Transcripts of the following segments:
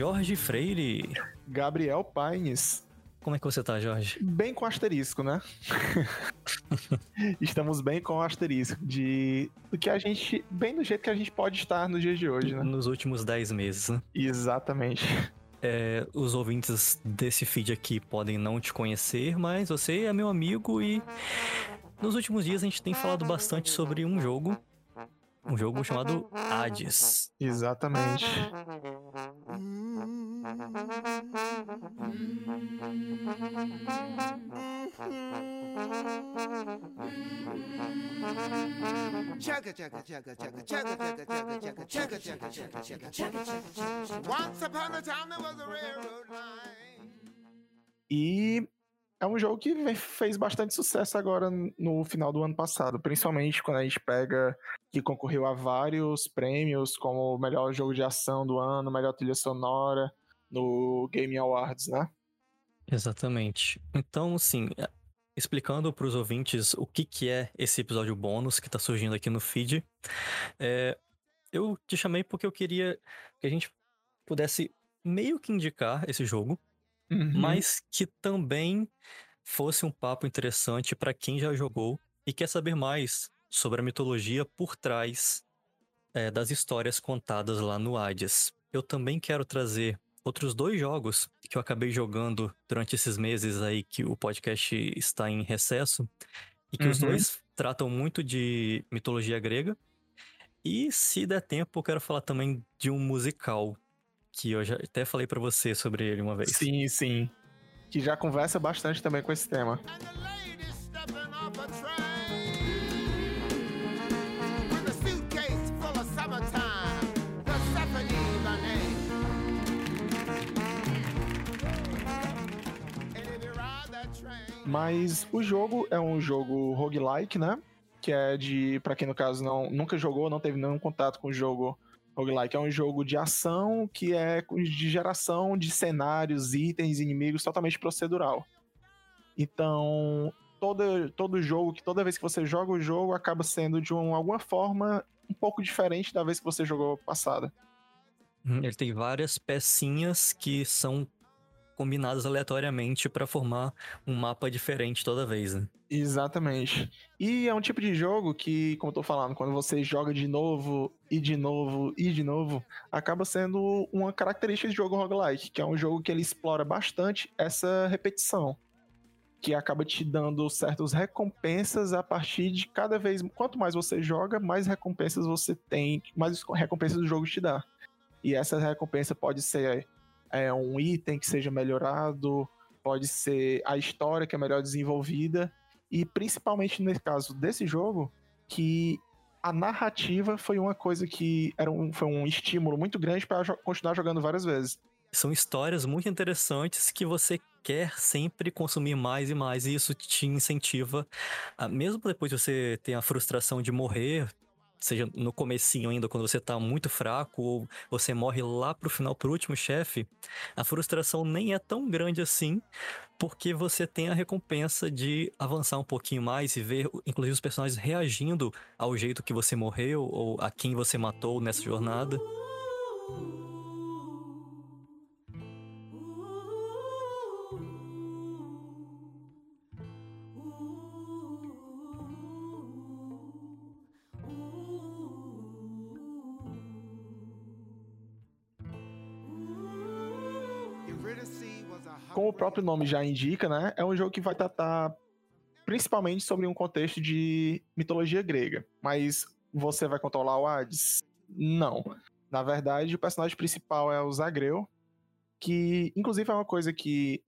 Jorge Freire. Gabriel Paines. Como é que você tá, Jorge? Bem com asterisco, né? Estamos bem com asterisco de do que a gente, bem do jeito que a gente pode estar nos dias de hoje, né? Nos últimos 10 meses, né? Exatamente. É, os ouvintes desse feed aqui podem não te conhecer, mas você é meu amigo e nos últimos dias a gente tem falado bastante sobre um jogo um jogo chamado Hades. Exatamente. E é um jogo que fez bastante sucesso agora no final do ano passado, principalmente quando a gente pega que concorreu a vários prêmios, como o melhor jogo de ação do ano, melhor trilha sonora no Game Awards, né? Exatamente. Então, assim, é, explicando para os ouvintes o que, que é esse episódio bônus que está surgindo aqui no feed, é, eu te chamei porque eu queria que a gente pudesse meio que indicar esse jogo, uhum. mas que também fosse um papo interessante para quem já jogou e quer saber mais sobre a mitologia por trás é, das histórias contadas lá no Hades. Eu também quero trazer outros dois jogos que eu acabei jogando durante esses meses aí que o podcast está em recesso e que uhum. os dois tratam muito de mitologia grega. E se der tempo, eu quero falar também de um musical que eu já até falei para você sobre ele uma vez. Sim, sim. Que já conversa bastante também com esse tema. Mas o jogo é um jogo roguelike, né? Que é de, para quem no caso não nunca jogou, não teve nenhum contato com o jogo Roguelike é um jogo de ação que é de geração de cenários, itens, inimigos totalmente procedural. Então, todo, todo jogo, que toda vez que você joga o jogo, acaba sendo de um, alguma forma um pouco diferente da vez que você jogou passada. Hum, ele tem várias pecinhas que são combinadas aleatoriamente para formar um mapa diferente toda vez, né? Exatamente. E é um tipo de jogo que, como eu tô falando, quando você joga de novo e de novo e de novo, acaba sendo uma característica de jogo roguelike, que é um jogo que ele explora bastante essa repetição que acaba te dando certas recompensas a partir de cada vez. Quanto mais você joga, mais recompensas você tem, mais recompensas o jogo te dá. E essa recompensa pode ser é, um item que seja melhorado, pode ser a história que é melhor desenvolvida, e principalmente nesse caso desse jogo, que a narrativa foi uma coisa que era um, foi um estímulo muito grande para jo continuar jogando várias vezes. São histórias muito interessantes que você quer sempre consumir mais e mais, e isso te incentiva, a, mesmo depois de você ter a frustração de morrer, seja no comecinho ainda, quando você tá muito fraco, ou você morre lá pro final, pro último chefe, a frustração nem é tão grande assim, porque você tem a recompensa de avançar um pouquinho mais e ver, inclusive, os personagens reagindo ao jeito que você morreu, ou a quem você matou nessa jornada. O próprio nome já indica, né? É um jogo que vai tratar principalmente sobre um contexto de mitologia grega. Mas você vai controlar o Hades? Não. Na verdade, o personagem principal é o Zagreu, que inclusive é uma coisa que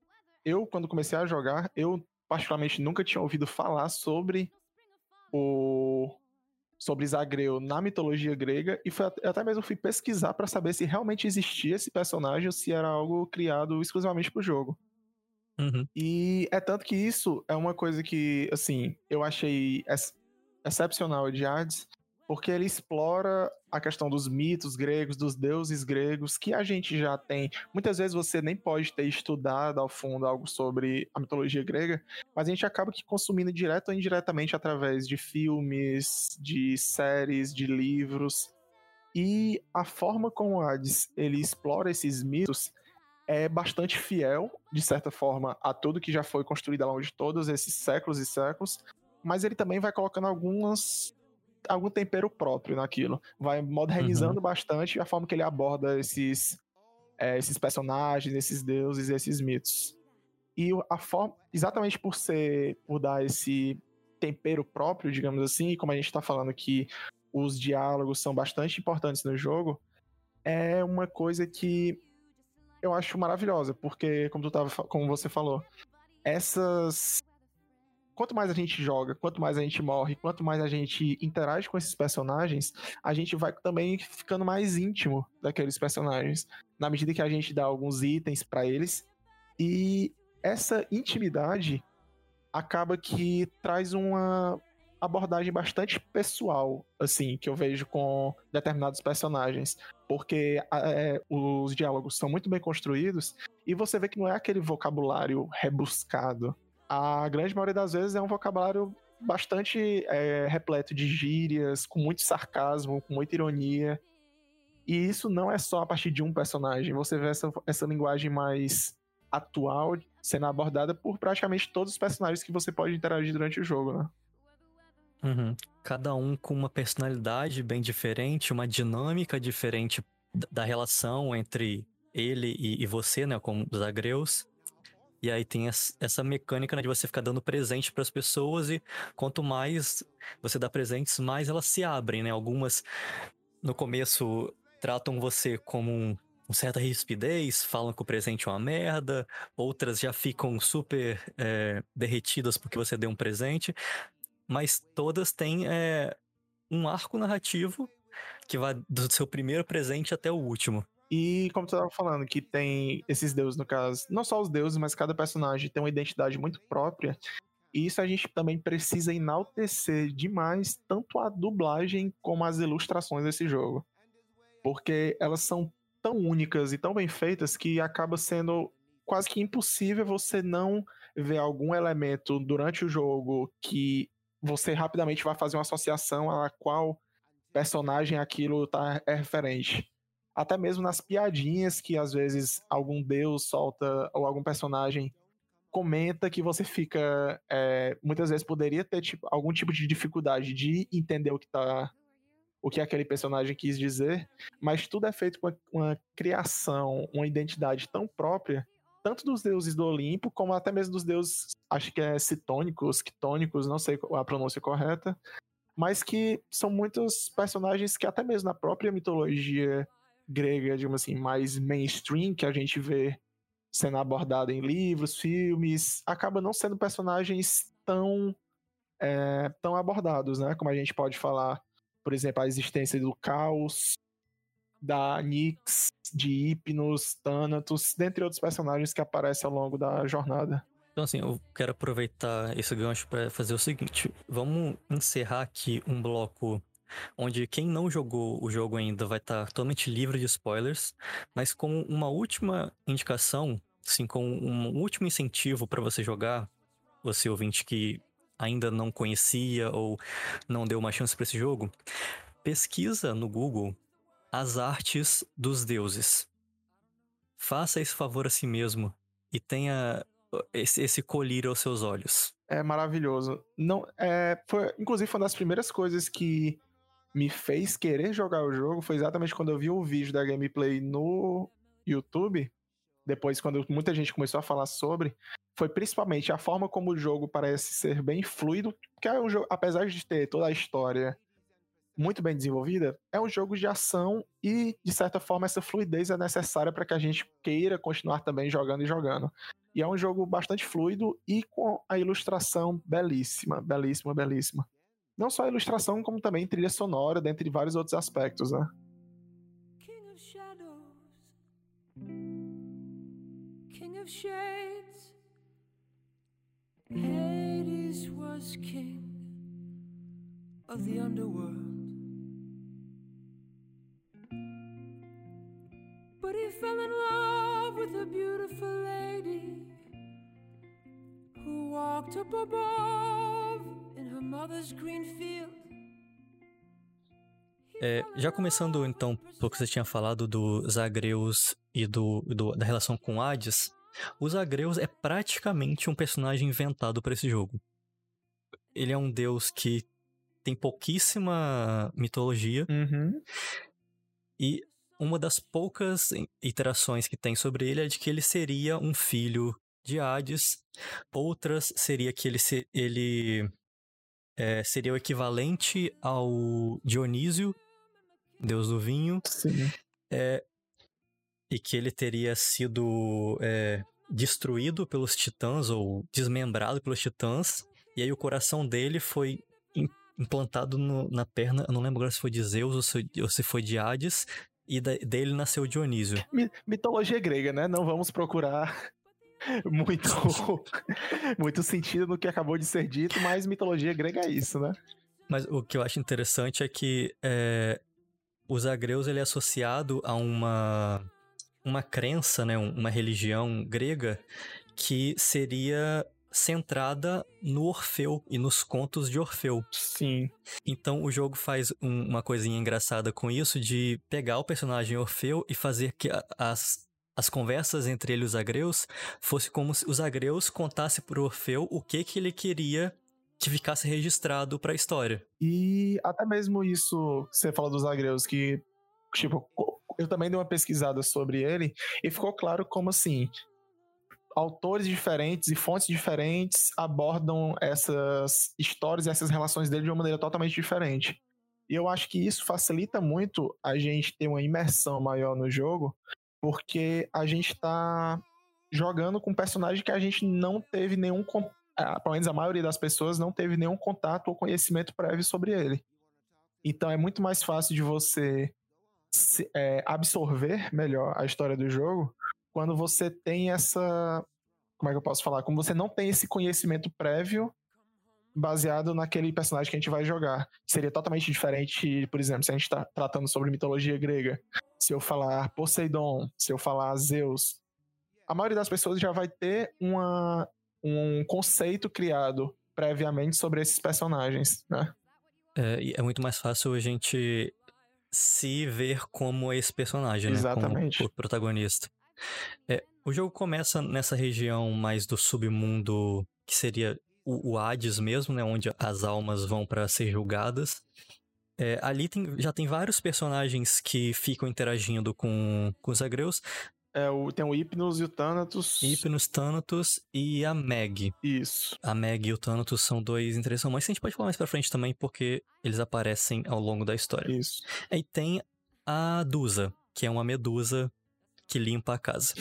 eu, quando comecei a jogar, eu particularmente nunca tinha ouvido falar sobre o sobre Zagreu na mitologia grega e foi, até mesmo fui pesquisar para saber se realmente existia esse personagem ou se era algo criado exclusivamente para o jogo. Uhum. E é tanto que isso é uma coisa que, assim, eu achei ex excepcional de Hades, porque ele explora a questão dos mitos gregos, dos deuses gregos, que a gente já tem. Muitas vezes você nem pode ter estudado ao fundo algo sobre a mitologia grega, mas a gente acaba que consumindo direto ou indiretamente através de filmes, de séries, de livros. E a forma como Hades ele explora esses mitos é bastante fiel, de certa forma, a tudo que já foi construído ao longo de todos esses séculos e séculos, mas ele também vai colocando algumas algum tempero próprio naquilo. Vai modernizando uhum. bastante a forma que ele aborda esses, é, esses personagens, esses deuses, esses mitos. E a forma, exatamente por ser, por dar esse tempero próprio, digamos assim, como a gente está falando que os diálogos são bastante importantes no jogo, é uma coisa que eu acho maravilhosa, porque, como, tu tava, como você falou, essas. Quanto mais a gente joga, quanto mais a gente morre, quanto mais a gente interage com esses personagens, a gente vai também ficando mais íntimo daqueles personagens. Na medida que a gente dá alguns itens para eles. E essa intimidade acaba que traz uma abordagem bastante pessoal, assim, que eu vejo com determinados personagens. Porque é, os diálogos são muito bem construídos e você vê que não é aquele vocabulário rebuscado. A grande maioria das vezes é um vocabulário bastante é, repleto de gírias, com muito sarcasmo, com muita ironia. E isso não é só a partir de um personagem. Você vê essa, essa linguagem mais atual sendo abordada por praticamente todos os personagens que você pode interagir durante o jogo, né? Uhum. Cada um com uma personalidade bem diferente, uma dinâmica diferente da relação entre ele e, você, né, como os agreus. E aí tem essa mecânica né, de você ficar dando presente para as pessoas e quanto mais você dá presentes, mais elas se abrem, né? Algumas no começo tratam você como um, um certa rispidez, falam que o presente é uma merda, outras já ficam super é, derretidas porque você deu um presente mas todas têm é, um arco narrativo que vai do seu primeiro presente até o último. E como tu estava falando, que tem esses deuses, no caso, não só os deuses, mas cada personagem tem uma identidade muito própria. E isso a gente também precisa enaltecer demais, tanto a dublagem como as ilustrações desse jogo. Porque elas são tão únicas e tão bem feitas que acaba sendo quase que impossível você não ver algum elemento durante o jogo que você rapidamente vai fazer uma associação a qual personagem aquilo tá, é referente. Até mesmo nas piadinhas que às vezes algum deus solta ou algum personagem comenta que você fica. É, muitas vezes poderia ter tipo, algum tipo de dificuldade de entender o que tá. O que aquele personagem quis dizer, mas tudo é feito com uma, uma criação, uma identidade tão própria tanto dos deuses do Olimpo, como até mesmo dos deuses, acho que é citônicos, quitônicos, não sei a pronúncia correta, mas que são muitos personagens que até mesmo na própria mitologia grega, digamos assim, mais mainstream, que a gente vê sendo abordada em livros, filmes, acaba não sendo personagens tão, é, tão abordados, né? Como a gente pode falar, por exemplo, a existência do caos, da Nyx, de Hypnos, Thanatos, dentre outros personagens que aparecem ao longo da jornada. Então, assim, eu quero aproveitar esse gancho para fazer o seguinte: vamos encerrar aqui um bloco onde quem não jogou o jogo ainda vai estar tá totalmente livre de spoilers, mas com uma última indicação, assim, com um último incentivo para você jogar, você ouvinte que ainda não conhecia ou não deu uma chance para esse jogo, pesquisa no Google as artes dos deuses. Faça esse favor a si mesmo e tenha esse, esse colírio aos seus olhos. É maravilhoso. Não, é, foi, inclusive, foi uma das primeiras coisas que me fez querer jogar o jogo foi exatamente quando eu vi o vídeo da gameplay no YouTube. Depois, quando muita gente começou a falar sobre, foi principalmente a forma como o jogo parece ser bem fluido, que é um jogo, apesar de ter toda a história muito bem desenvolvida, é um jogo de ação e, de certa forma, essa fluidez é necessária para que a gente queira continuar também jogando e jogando. E é um jogo bastante fluido e com a ilustração belíssima, belíssima, belíssima. Não só a ilustração, como também trilha sonora, dentre vários outros aspectos, né? King of Shadows, King of Shades, Hades was king of the underworld. But he fell in love with a beautiful lady who walked up above in her mother's green field. É, já começando então, porque você tinha falado dos Agreus e do, do, da relação com Hades, os Agreus é praticamente um personagem inventado para esse jogo. Ele é um deus que tem pouquíssima mitologia Uhum. e uma das poucas iterações que tem sobre ele é de que ele seria um filho de Hades. Outras seria que ele, se, ele é, seria o equivalente ao Dionísio, deus do vinho, Sim. é, e que ele teria sido é, destruído pelos titãs ou desmembrado pelos titãs. E aí o coração dele foi im- implantado no- na perna, eu não lembro agora se foi de Zeus ou se, ou se foi de Hades, e da- dele nasceu Dionísio. Mi- Mitologia grega, né? Não vamos procurar muito, muito sentido no que acabou de ser dito, mas mitologia grega é isso, né? Mas o que eu acho interessante é que é, os agreus ele é associado a uma, uma crença, né, um- uma religião grega que seria centrada no Orfeu e nos contos de Orfeu. Sim. Então o jogo faz um- uma coisinha engraçada com isso de pegar o personagem Orfeu e fazer que a- as, as conversas entre ele e os agreus fosse como se os agreus contassem pro Orfeu o que que ele queria que ficasse registrado pra história. E até mesmo isso, você fala dos agreus, que, tipo, eu também dei uma pesquisada sobre ele, e ficou claro como, assim, autores diferentes e fontes diferentes abordam essas histórias e essas relações dele de uma maneira totalmente diferente. E eu acho que isso facilita muito a gente ter uma imersão maior no jogo, porque a gente tá jogando com um personagem que a gente não teve nenhum pelo menos a maioria das pessoas não teve nenhum contato ou conhecimento prévio sobre ele. Então é muito mais fácil de você se- é, absorver melhor a história do jogo quando você tem essa. Como é que eu posso falar? Quando você não tem esse conhecimento prévio baseado naquele personagem que a gente vai jogar. Seria totalmente diferente, por exemplo, se a gente está tratando sobre mitologia grega. Se eu falar Poseidon, se eu falar Zeus, a maioria das pessoas já vai ter uma, um conceito criado previamente sobre esses personagens, né? É, é muito mais fácil a gente se ver como esse personagem, né? Exatamente. Como o protagonista. É, o jogo começa nessa região mais do submundo, que seria o, o Hades mesmo, né? Onde as almas vão para ser julgadas. É, ali tem- já tem vários personagens que ficam interagindo com, com os agreus. É, o, tem o Hypnos e o Thanatos. Hypnos, Thanatos e a Meg. Isso. A Meg e o Thanatos são dois interessantes, mas a gente pode falar mais pra frente também, porque eles aparecem ao longo da história. Isso. Aí tem a Dusa, que é uma medusa que limpa a casa.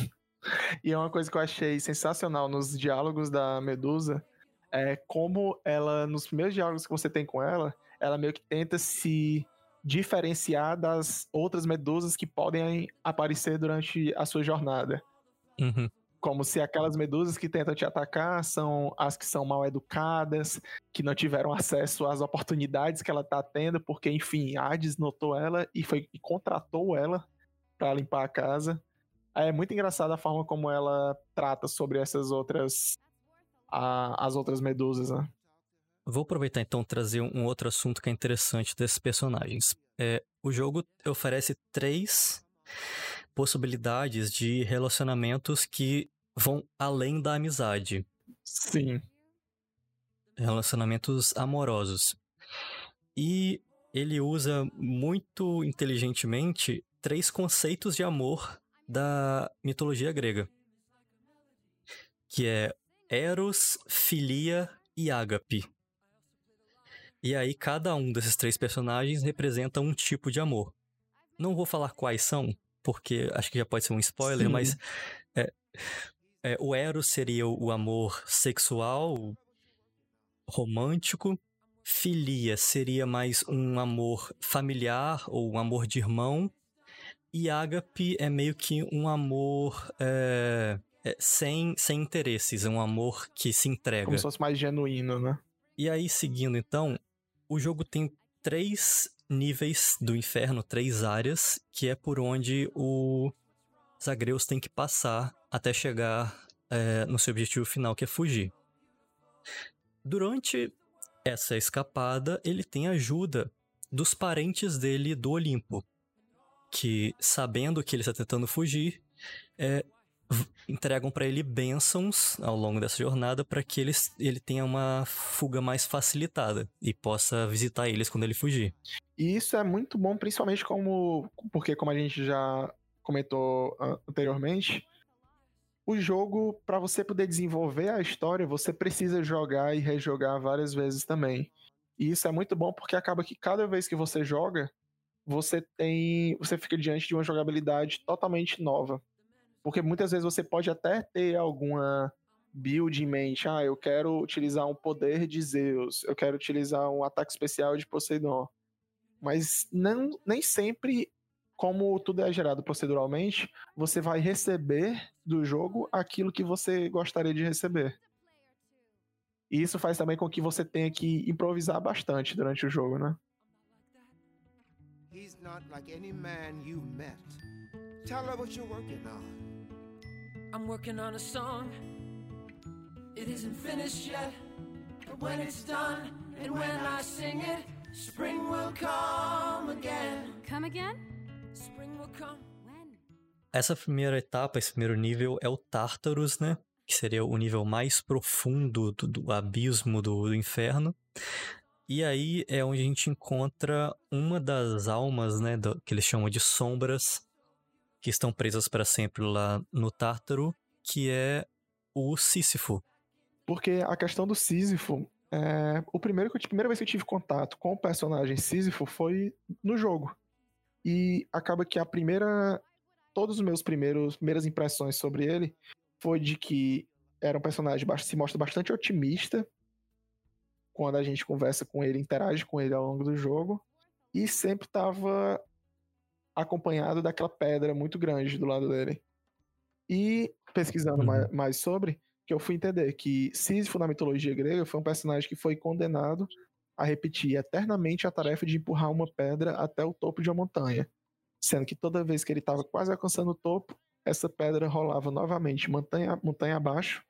E é uma coisa que eu achei sensacional nos diálogos da Medusa, é como ela, nos primeiros diálogos que você tem com ela, ela meio que tenta se diferenciar das outras medusas que podem aparecer durante a sua jornada. Uhum. Como se aquelas medusas que tentam te atacar são as que são mal educadas, que não tiveram acesso às oportunidades que ela tá tendo, porque, enfim, Hades notou ela e foi e contratou ela para limpar a casa. É muito engraçada a forma como ela trata sobre essas outras. a- as outras medusas, né? Vou aproveitar então trazer um outro assunto que é interessante desses personagens. É, o jogo oferece três possibilidades de relacionamentos que vão além da amizade. Sim. relacionamentos amorosos. E ele usa muito inteligentemente três conceitos de amor da mitologia grega, que é Eros, Filia e Ágape. E aí cada um desses três personagens representa um tipo de amor. Não vou falar quais são, porque acho que já pode ser um spoiler, Sim. mas é, é, o Eros seria o o amor sexual, romântico. Filia seria mais um amor familiar ou um amor de irmão. E ágape é meio que um amor é, é, sem, sem interesses, é um amor que se entrega. Como se fosse mais genuíno, né? E aí, seguindo então, o jogo tem três níveis do inferno, três áreas, que é por onde o Zagreus tem que passar até chegar é, no seu objetivo final, que é fugir. Durante essa escapada, ele tem ajuda dos parentes dele do Olimpo, que sabendo que ele está tentando fugir, é, entregam para ele bênçãos ao longo dessa jornada para que ele, ele tenha uma fuga mais facilitada e possa visitar eles quando ele fugir. E isso é muito bom, principalmente como porque como a gente já comentou anteriormente, o jogo para você poder desenvolver a história, você precisa jogar e rejogar várias vezes também. E isso é muito bom porque acaba que cada vez que você joga, você tem, você fica diante de uma jogabilidade totalmente nova. Porque muitas vezes você pode até ter alguma build em mente. Ah, eu quero utilizar um poder de Zeus, eu quero utilizar um ataque especial de Poseidon. Mas não, nem sempre, como tudo é gerado proceduralmente, você vai receber do jogo aquilo que você gostaria de receber. E isso faz também com que você tenha que improvisar bastante durante o jogo, né? He's not like any man you met. Tell her what you're working on. I'm working on a song. It isn't finished yet, but when it's done and when I sing it, spring will come again. Come again? Spring will come. When? Essa primeira etapa, esse primeiro nível é o Tartarus, né? Que seria o nível mais profundo do, do abismo do, do inferno. E aí é onde a gente encontra uma das almas, né, do, que eles chamam de sombras, que estão presas para sempre lá no Tártaro, que é o Sísifo. Porque a questão do Sísifo, é, o primeiro que a primeira vez que eu tive contato com o personagem Sísifo foi no jogo. E acaba que a primeira todos os meus primeiros primeiras impressões sobre ele foi de que era um personagem se mostra bastante otimista quando a gente conversa com ele, interage com ele ao longo do jogo e sempre estava acompanhado daquela pedra muito grande do lado dele. E pesquisando uhum. mais, mais, sobre, que eu fui entender que Sísifo na mitologia grega foi um personagem que foi condenado a repetir eternamente a tarefa de empurrar uma pedra até o topo de uma montanha. Sendo que toda vez que ele estava quase alcançando o topo, essa pedra rolava novamente montanha, montanha abaixo,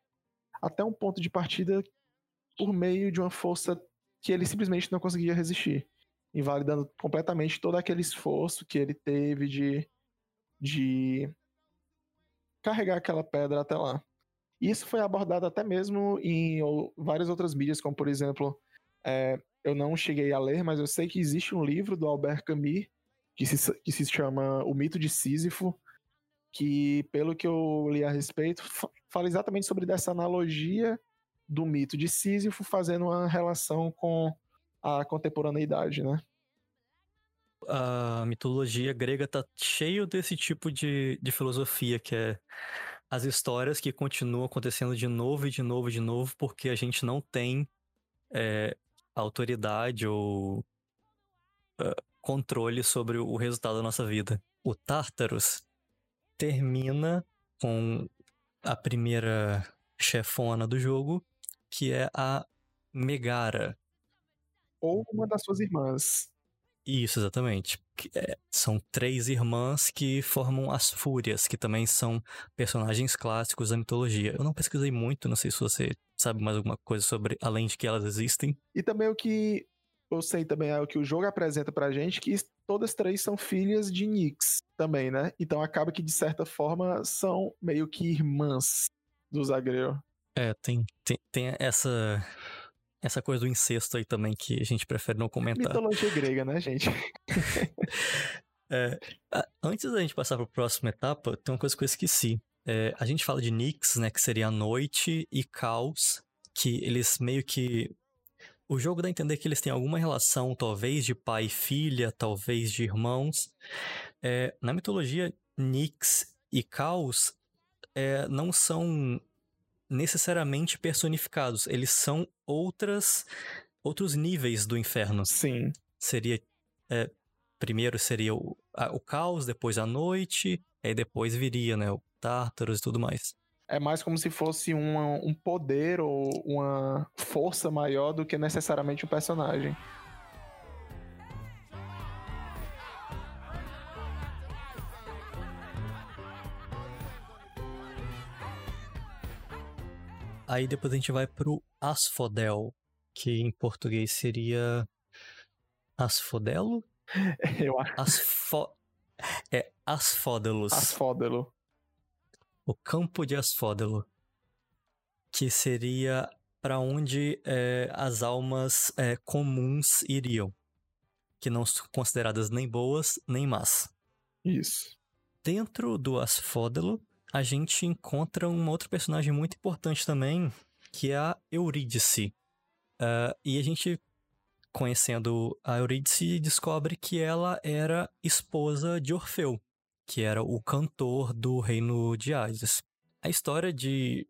até um ponto de partida por meio de uma força que ele simplesmente não conseguia resistir invalidando completamente todo aquele esforço que ele teve de, de carregar aquela pedra até lá. Isso foi abordado até mesmo em ou, várias outras mídias, como por exemplo, é, eu não cheguei a ler, mas eu sei que existe um livro do Albert Camus que se, que se chama O Mito de Sísifo, que, pelo que eu li a respeito, fala exatamente sobre dessa analogia do mito de Sísifo, fazendo uma relação com a contemporaneidade, né? A mitologia grega tá cheio desse tipo de, de filosofia, que é as histórias que continuam acontecendo de novo e de novo e de novo, porque a gente não tem é, autoridade ou uh, controle sobre o resultado da nossa vida. O Tartarus termina com a primeira chefona do jogo, que é a Megara, ou uma das suas irmãs. Isso, exatamente. É, são três irmãs que formam as Fúrias, que também são personagens clássicos da mitologia. Eu não pesquisei muito, não sei se você sabe mais alguma coisa sobre, além de que elas existem. E também o que eu sei também é o que o jogo apresenta pra gente, que todas três são filhas de Nyx também, né? Então acaba que, de certa forma, são meio que irmãs do Zagreu. É, tem, tem, tem essa essa coisa do incesto aí também que a gente prefere não comentar. Mitologia grega, né, gente? é, antes da gente passar para a próxima etapa, tem uma coisa que eu esqueci. É, a gente fala de Nix, né, que seria a noite, e Caos, que eles meio que. O jogo dá a entender que eles têm alguma relação, talvez de pai e filha, talvez de irmãos. É, na mitologia, Nix e Caos é, não são necessariamente personificados. Eles são outras outros níveis do inferno. Sim. Seria é, primeiro seria o, a, o caos, depois a noite, aí depois viria, né, o Tártaros e tudo mais. É mais como se fosse uma, um poder ou uma força maior do que necessariamente o um personagem. Aí depois a gente vai pro Asphodel, que em português seria Asfodelo? Eu acho. Asfo... É Asfódelos. Asfódelo. O campo de Asfódelo. Que seria para onde é, as almas é, comuns iriam. Que não são consideradas nem boas nem más. Isso. Dentro do Asfódelo, a gente encontra um outro personagem muito importante também, que é a Eurídice. Uh, e a gente, conhecendo a Eurídice, descobre que ela era esposa de Orfeu, que era o cantor do reino de Hades. A história de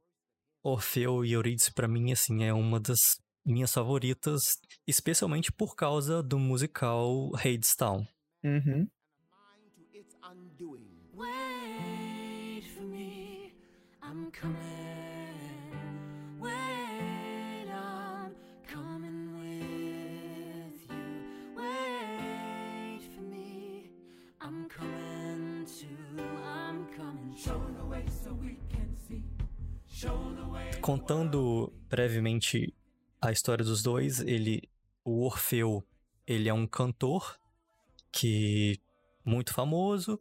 Orfeu e Eurídice, para mim, assim, é uma das minhas favoritas, especialmente por causa do musical Hadestown. Uhum. Coming. Show. Show. Contando brevemente a história dos dois, ele, o Orfeu, ele é um cantor que muito famoso,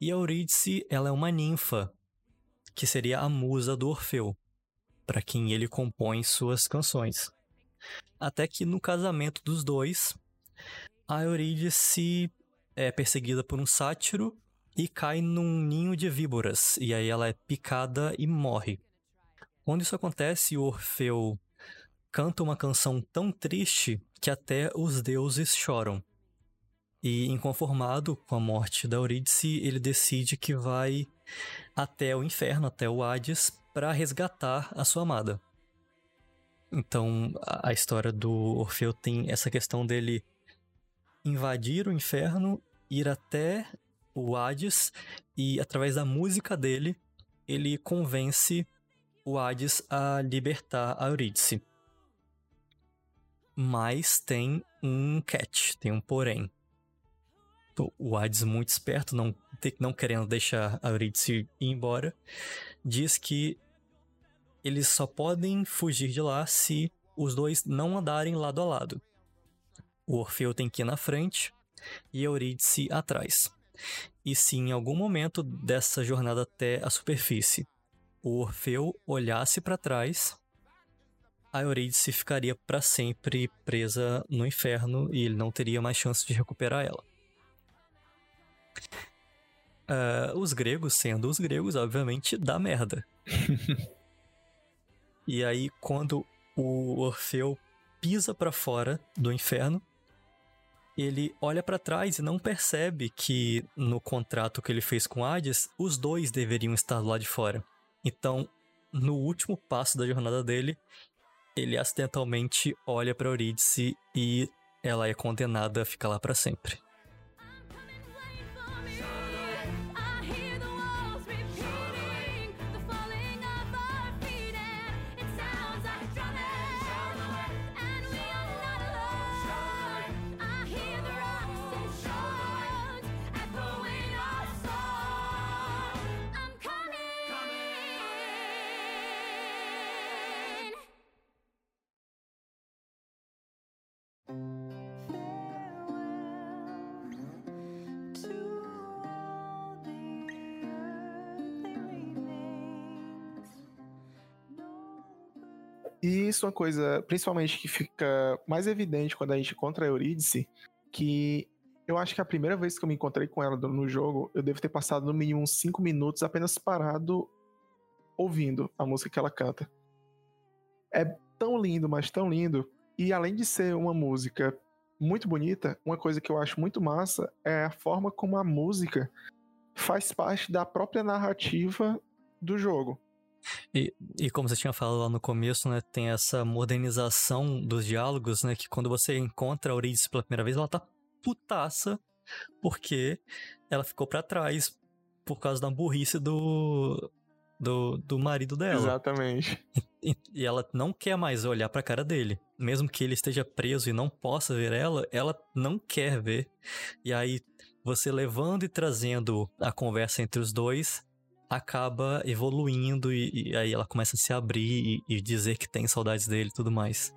e a Eurídice, ela é uma ninfa, que seria a musa do Orfeu, para quem ele compõe suas canções. Até que no casamento dos dois, a Eurídice é perseguida por um sátiro e cai num ninho de víboras, e aí ela é picada e morre. Quando isso acontece, o Orfeu canta uma canção tão triste que até os deuses choram. E inconformado com a morte da Eurídice, ele decide que vai até o inferno, até o Hades, para resgatar a sua amada. Então, a história do Orfeu tem essa questão dele invadir o inferno, ir até o Hades e através da música dele, ele convence o Hades a libertar a Eurídice. Mas tem um catch, tem um porém o Hades muito esperto, não, não querendo deixar a Eurídice ir embora, diz que eles só podem fugir de lá se os dois não andarem lado a lado. O Orfeu tem que ir na frente e Eurídice atrás. E se em algum momento dessa jornada até a superfície o Orfeu olhasse para trás, a Eurídice ficaria para sempre presa no inferno e ele não teria mais chance de recuperar ela. Uh, os gregos, sendo os gregos, obviamente, dá merda. e aí, quando o Orfeu pisa para fora do inferno, ele olha para trás e não percebe que no contrato que ele fez com Hades, os dois deveriam estar lá de fora. Então, no último passo da jornada dele, ele acidentalmente olha para Eurídice e ela é condenada a ficar lá para sempre. E isso é uma coisa, principalmente, que fica mais evidente quando a gente encontra a Eurídice, que eu acho que a primeira vez que eu me encontrei com ela no jogo, eu devo ter passado no mínimo uns 5 minutos apenas parado ouvindo a música que ela canta. É tão lindo, mas tão lindo. E além de ser uma música muito bonita, uma coisa que eu acho muito massa é a forma como a música faz parte da própria narrativa do jogo. E, e como você tinha falado lá no começo, né, tem essa modernização dos diálogos, né, que quando você encontra a Eurídice pela primeira vez, ela tá putaça porque ela ficou para trás por causa da burrice do, do, do marido dela. Exatamente. E, e ela não quer mais olhar pra cara dele. Mesmo que ele esteja preso e não possa ver ela, ela não quer ver. E aí, você levando e trazendo a conversa entre os dois, acaba evoluindo e, e aí ela começa a se abrir e, e dizer que tem saudades dele e tudo mais.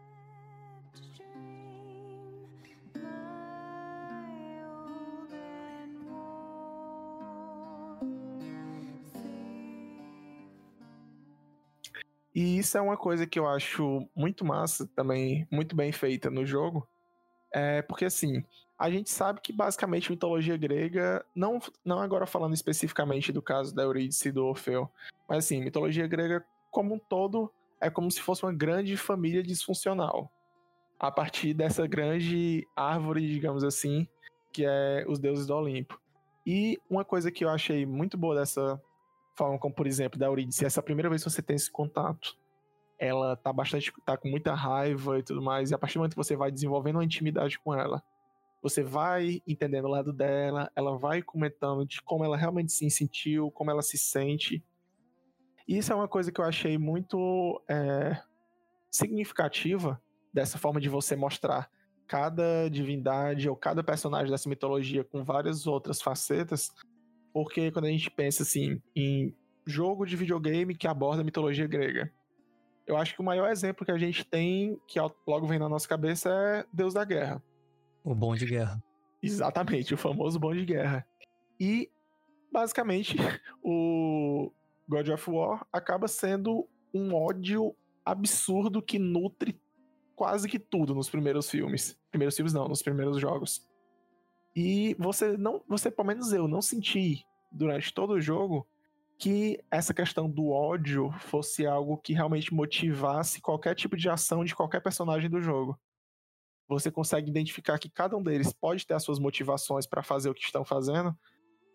E isso é uma coisa que eu acho muito massa também, muito bem feita no jogo. É porque assim, a gente sabe que basicamente a mitologia grega, não, não agora falando especificamente do caso da Eurídice e do Orfeu, mas assim, mitologia grega como um todo é como se fosse uma grande família disfuncional. A partir dessa grande árvore, digamos assim, que é os deuses do Olimpo. E uma coisa que eu achei muito boa dessa forma, como por exemplo, da Eurídice, essa primeira vez que você tem esse contato. Ela tá bastante. tá com muita raiva e tudo mais, e a partir do momento que você vai desenvolvendo uma intimidade com ela, você vai entendendo o lado dela, ela vai comentando de como ela realmente se sentiu, como ela se sente. E isso é uma coisa que eu achei muito é, significativa dessa forma de você mostrar cada divindade ou cada personagem dessa mitologia com várias outras facetas, porque quando a gente pensa assim em jogo de videogame que aborda a mitologia grega, eu acho que o maior exemplo que a gente tem, que logo vem na nossa cabeça, é Deus da Guerra. O bom de guerra. Exatamente, o famoso bom de guerra. E, basicamente, o God of War acaba sendo um ódio absurdo que nutre quase que tudo nos primeiros filmes. Primeiros filmes não, nos primeiros jogos. E você não, você pelo menos eu não senti durante todo o jogo que essa questão do ódio fosse algo que realmente motivasse qualquer tipo de ação de qualquer personagem do jogo. Você consegue identificar que cada um deles pode ter as suas motivações para fazer o que estão fazendo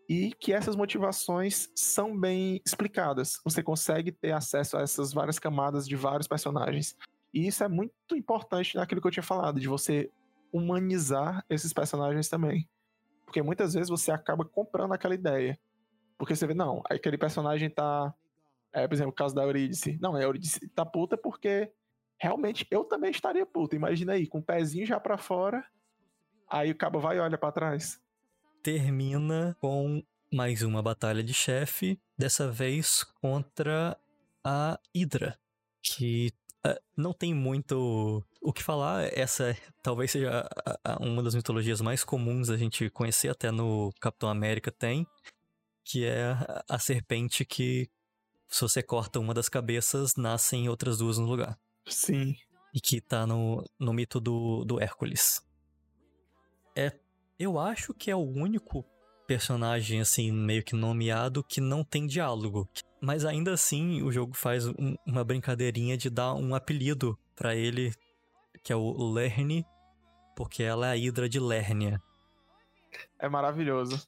e que essas motivações são bem explicadas. Você consegue ter acesso a essas várias camadas de vários personagens. E isso é muito importante naquilo que eu tinha falado, de você humanizar esses personagens também. Porque muitas vezes você acaba comprando aquela ideia. Porque você vê, não, aquele personagem tá. É, por exemplo, o caso da Eurídice. Não, a Eurídice tá puta porque realmente eu também estaria puta. Imagina aí, com o pezinho já pra fora, aí o cabo vai e olha pra trás. Termina com mais uma batalha de chefe, dessa vez contra a Hydra, que uh, não tem muito o que falar. Essa talvez seja uma das mitologias mais comuns a gente conhecer, até no Capitão América tem, que é a serpente que, se você corta uma das cabeças, nascem outras duas no lugar. Sim. E que tá no, no mito do, do Hércules. É, eu acho que é o único personagem, assim, meio que nomeado que não tem diálogo. Mas ainda assim, o jogo faz um, uma brincadeirinha de dar um apelido para ele, que é o Lerne, porque ela é a Hidra de Lérnia. É maravilhoso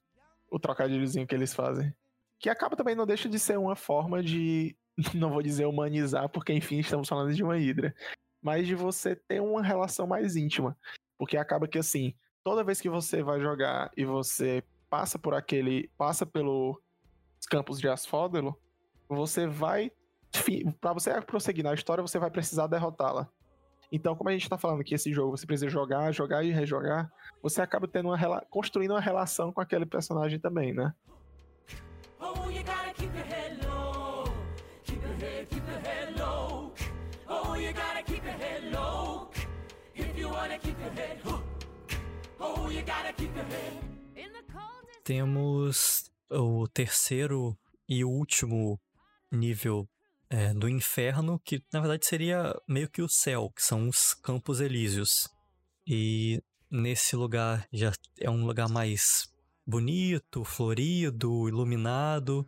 o trocadilhozinho que eles fazem. Que acaba também não deixa de ser uma forma de não vou dizer humanizar, porque enfim, estamos falando de uma hidra, mas de você ter uma relação mais íntima. Porque acaba que assim, toda vez que você vai jogar e você passa por aquele, passa pelos campos de Asfódelo, você vai para você prosseguir na história, você vai precisar derrotá-la. Então, como a gente tá falando que esse jogo você precisa jogar, jogar e rejogar, você acaba tendo uma construindo uma relação com aquele personagem também, né? Temos o terceiro e último nível é, do inferno, que na verdade seria meio que o céu, que são os Campos Elíseos. E nesse lugar já é um lugar mais bonito, florido, iluminado,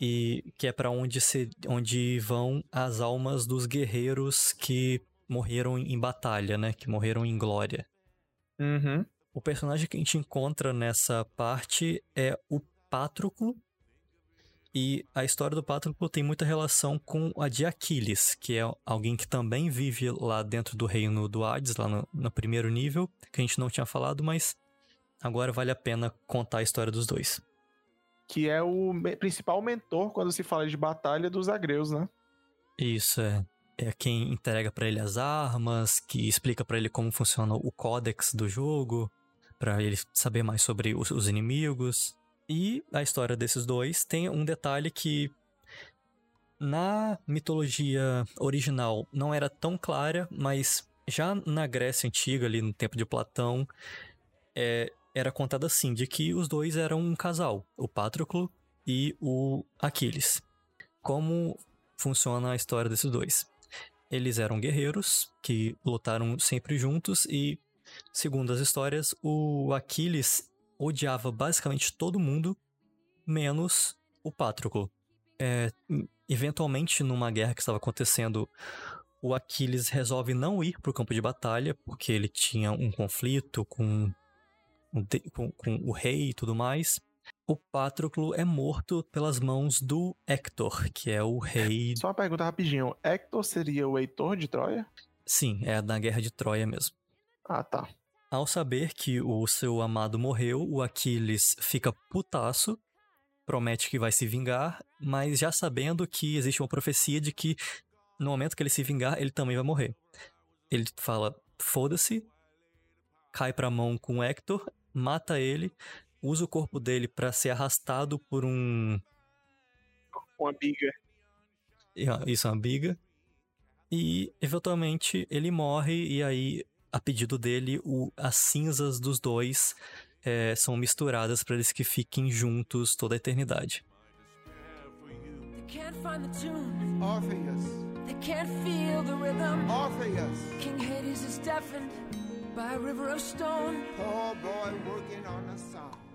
e que é para onde, se, onde vão as almas dos guerreiros que morreram em batalha, né? Que morreram em glória. Uhum. O personagem que a gente encontra nessa parte é o Pátroclo. E a história do Pátroclo tem muita relação com a de Aquiles, que é alguém que também vive lá dentro do reino do Hades, lá no, no primeiro nível, que a gente não tinha falado, mas agora vale a pena contar a história dos dois. Que é o principal mentor quando se fala de batalha dos agreus, né? Isso é. É quem entrega pra ele as armas, que explica pra ele como funciona o códex do jogo, pra ele saber mais sobre os, os inimigos. E a história desses dois tem um detalhe que na mitologia original não era tão clara, mas já na Grécia antiga, ali no tempo de Platão, é, era contado assim, de que os dois eram um casal, o Patroclo e o Aquiles. Como funciona a história desses dois. Eles eram guerreiros que lutaram sempre juntos e, segundo as histórias, o Aquiles odiava basicamente todo mundo, menos o Patroclo. É, eventualmente, numa guerra que estava acontecendo, o Aquiles resolve não ir para o campo de batalha, porque ele tinha um conflito com, com, com o rei e tudo mais. O Patroclo é morto pelas mãos do Hector, que é o rei. Só uma pergunta rapidinho. Hector seria o Heitor de Troia? Sim, é na Guerra de Troia mesmo. Ah, tá. Ao saber que o seu amado morreu, o Aquiles fica putaço, promete que vai se vingar, mas já sabendo que existe uma profecia de que no momento que ele se vingar, ele também vai morrer. Ele fala: foda-se, cai pra mão com Hector, mata ele, usa o corpo dele para ser arrastado por um. Uma biga. Isso é uma biga. E eventualmente ele morre, e aí, a pedido dele, o, as cinzas dos dois é, são misturadas para eles que fiquem juntos toda a eternidade. They can't find the tune. Orpheus, They can't feel the rhythm. Orpheus, King Hades is deafened by a river of stone. poor boy working on a song.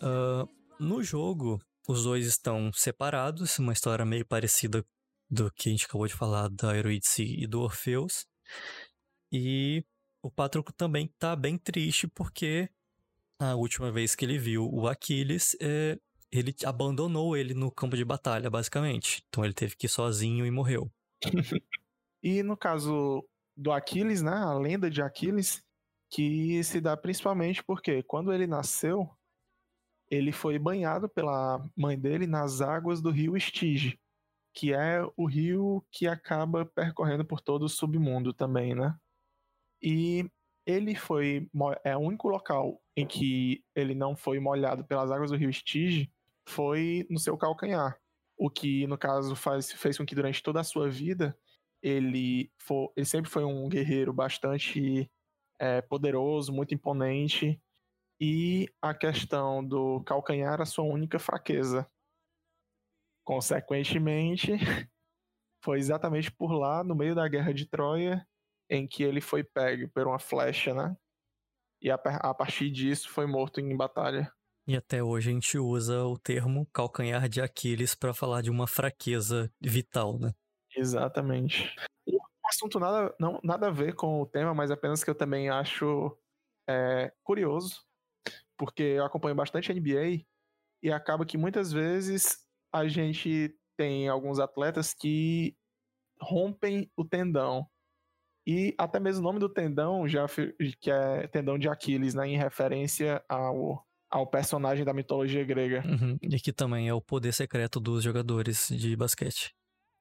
Ah, no jogo, os dois estão separados, uma história meio parecida do que a gente acabou de falar da Eurídice e do Orfeus. E o Patroclo também tá bem triste porque a última vez que ele viu o Aquiles, é, ele abandonou ele no campo de batalha, basicamente. Então ele teve que ir sozinho e morreu. E no caso do Aquiles, né? A lenda de Aquiles, que se dá principalmente porque quando ele nasceu, ele foi banhado pela mãe dele nas águas do rio Estige, que é o rio que acaba percorrendo por todo o submundo também, né? E ele foi é o único local em que ele não foi molhado pelas águas do rio Estige foi no seu calcanhar, o que no caso faz, fez com que durante toda a sua vida ele, for, ele sempre foi um guerreiro bastante é, poderoso, muito imponente, e a questão do calcanhar era a sua única fraqueza. Consequentemente, foi exatamente por lá, no meio da guerra de Troia, em que ele foi pego por uma flecha, né? E a, a partir disso foi morto em batalha. E até hoje a gente usa o termo calcanhar de Aquiles para falar de uma fraqueza vital, né? Exatamente. Um assunto nada, não, nada a ver com o tema, mas apenas que eu também acho é, curioso, porque eu acompanho bastante NBA e acaba que muitas vezes a gente tem alguns atletas que rompem o tendão. E até mesmo o nome do tendão já que é tendão de Aquiles, né, em referência ao, ao personagem da mitologia grega. Uhum. E que também é o poder secreto dos jogadores de basquete.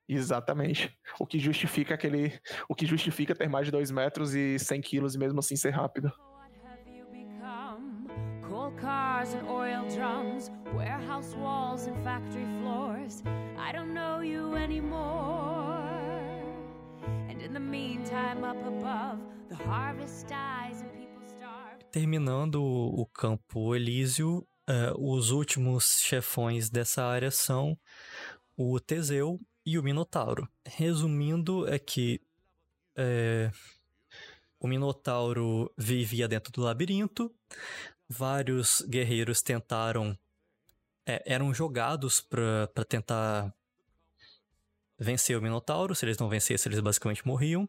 Exatamente. O que justifica aquele. O que justifica ter mais de 2 metros e 100 quilos e mesmo assim ser rápido. Cars and oil drums, warehouse walls and factory floors. I don't know you anymore. And in the meantime, up above, the harvest dies and people starve. Terminando o campo Elísio, eh, os últimos chefões dessa área são o Teseu e o Minotauro. Resumindo, é que eh, o Minotauro vivia dentro do labirinto, vários guerreiros tentaram. eh, eram jogados para tentar vencer o Minotauro. Se eles não vencessem, eles basicamente morriam.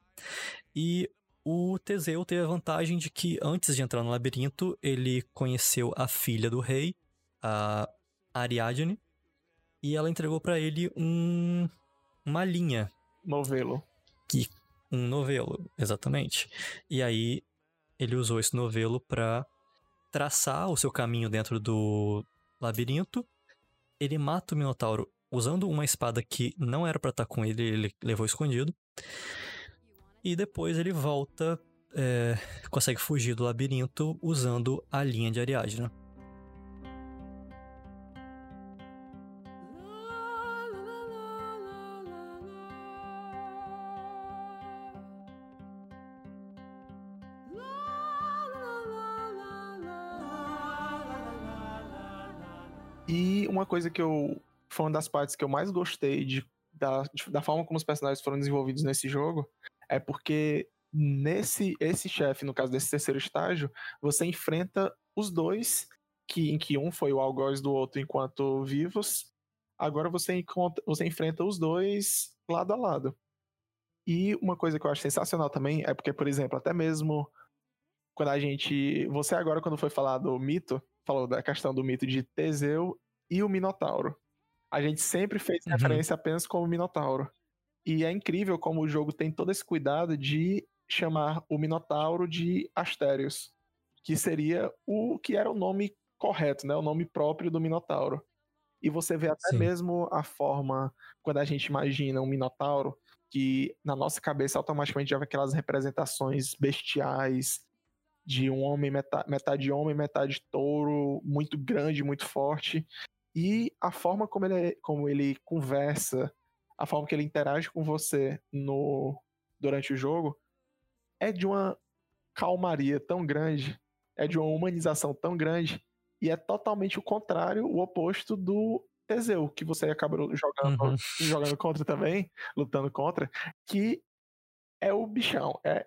E o Teseu teve a vantagem de que antes de entrar no labirinto, ele conheceu a filha do rei, a Ariadne, e ela entregou pra ele um, uma linha, Novelo. um novelo, exatamente. E aí ele usou esse novelo pra traçar o seu caminho dentro do labirinto. Ele mata o Minotauro usando uma espada que não era pra estar com ele, ele levou escondido. E depois ele volta, é, consegue fugir do labirinto usando a linha de Ariadne. Uma coisa que eu. Foi uma das partes que eu mais gostei de da, da forma como os personagens foram desenvolvidos nesse jogo é porque nesse esse chefe, no caso desse terceiro estágio, você enfrenta os dois, que em que um foi o algoz do outro enquanto vivos. Agora você encontra, você enfrenta os dois lado a lado. E uma coisa que eu acho sensacional também é porque, por exemplo, até mesmo quando a gente, você agora quando foi falar do mito, falou da questão do mito de Teseu e o Minotauro. A gente sempre fez Uhum. referência apenas como Minotauro. E é incrível como o jogo tem todo esse cuidado de chamar o Minotauro de Astérios, que seria o que era o nome correto, né? O nome próprio do Minotauro. E você vê até Sim. mesmo a forma, quando a gente imagina um Minotauro, que na nossa cabeça automaticamente já vem aquelas representações bestiais de um homem, meta- metade homem, metade touro, muito grande, muito forte. E a forma como ele, como ele conversa, a forma que ele interage com você no durante o jogo, é de uma calmaria tão grande, é de uma humanização tão grande, e é totalmente o contrário, o oposto do Teseu, que você acaba jogando, Uhum. jogando contra também, lutando contra, que é o bichão. É,